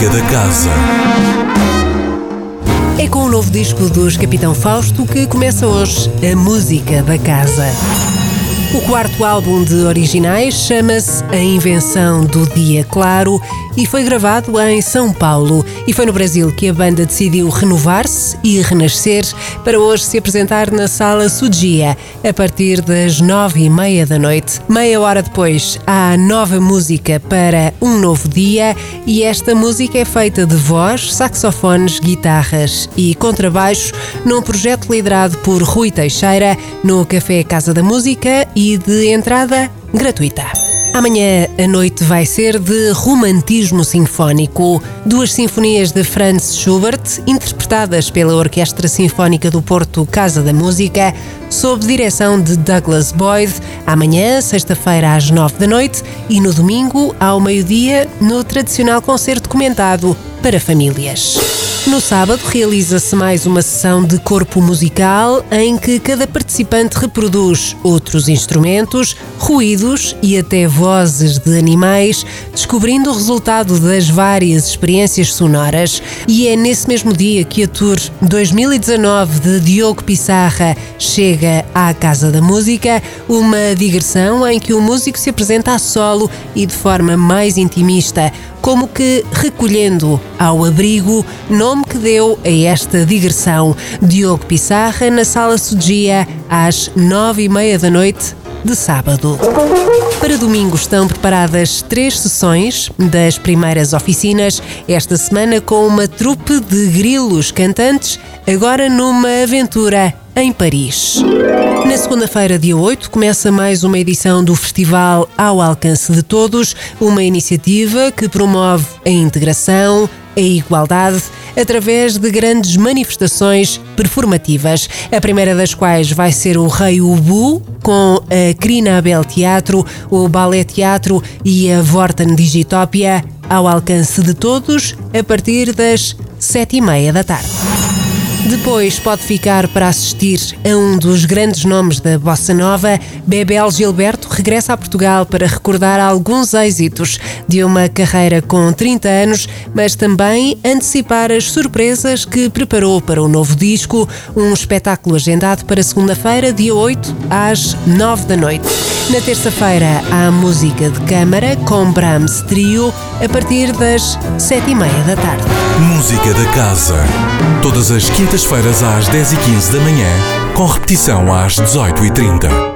Música da Casa. É com o novo disco dos Capitão Fausto que começa hoje a música da casa. O quarto álbum de originais chama-se A Invenção do Dia Claro e foi gravado em São Paulo. E foi no Brasil que a banda decidiu renovar-se e renascer para hoje se apresentar na Sala Sudia a partir das nove e meia da noite. Meia hora depois há nova música para um novo dia e esta música é feita de voz, saxofones, guitarras e contrabaixo num projeto liderado por Rui Teixeira no Café Casa da Música e de entrada gratuita. Amanhã a noite vai ser de romantismo sinfónico. Duas sinfonias de Franz Schubert, interpretadas pela Orquestra Sinfónica do Porto Casa da Música, sob direção de Douglas Boyd, amanhã, sexta-feira, às nove da noite e no domingo, ao meio-dia, no tradicional concerto comentado para famílias. No sábado realiza-se mais uma sessão de corpo musical em que cada participante reproduz outros instrumentos, ruídos e até vozes de animais, descobrindo o resultado das várias experiências sonoras. E é nesse mesmo dia que a Tour 2019 de Diogo Pissarra chega à Casa da Música, uma digressão em que o músico se apresenta a solo e de forma mais intimista como que recolhendo ao abrigo, nome que deu a esta digressão. Diogo Pissarra na Sala Sudia, às nove e meia da noite de sábado. Para domingo estão preparadas três sessões das primeiras oficinas, esta semana com uma trupe de grilos cantantes, agora numa aventura em Paris. Na segunda-feira, dia 8, começa mais uma edição do Festival Ao Alcance de Todos, uma iniciativa que promove a integração, a igualdade através de grandes manifestações performativas. A primeira das quais vai ser o Rei Ubu, com a Crina Abel Teatro, o Ballet Teatro e a Vorten Digitopia, ao alcance de todos, a partir das sete e meia da tarde. Depois pode ficar para assistir a um dos grandes nomes da bossa nova. Bebel Gilberto regressa a Portugal para recordar alguns êxitos de uma carreira com 30 anos, mas também antecipar as surpresas que preparou para o novo disco, um espetáculo agendado para segunda-feira, dia 8, às 9 da noite. Na terça-feira há música de câmara com Brahms Trio a partir das 7 e meia da tarde. Música da Casa. Todas as quintas-feiras às 10h15 da manhã, com repetição às 18h30.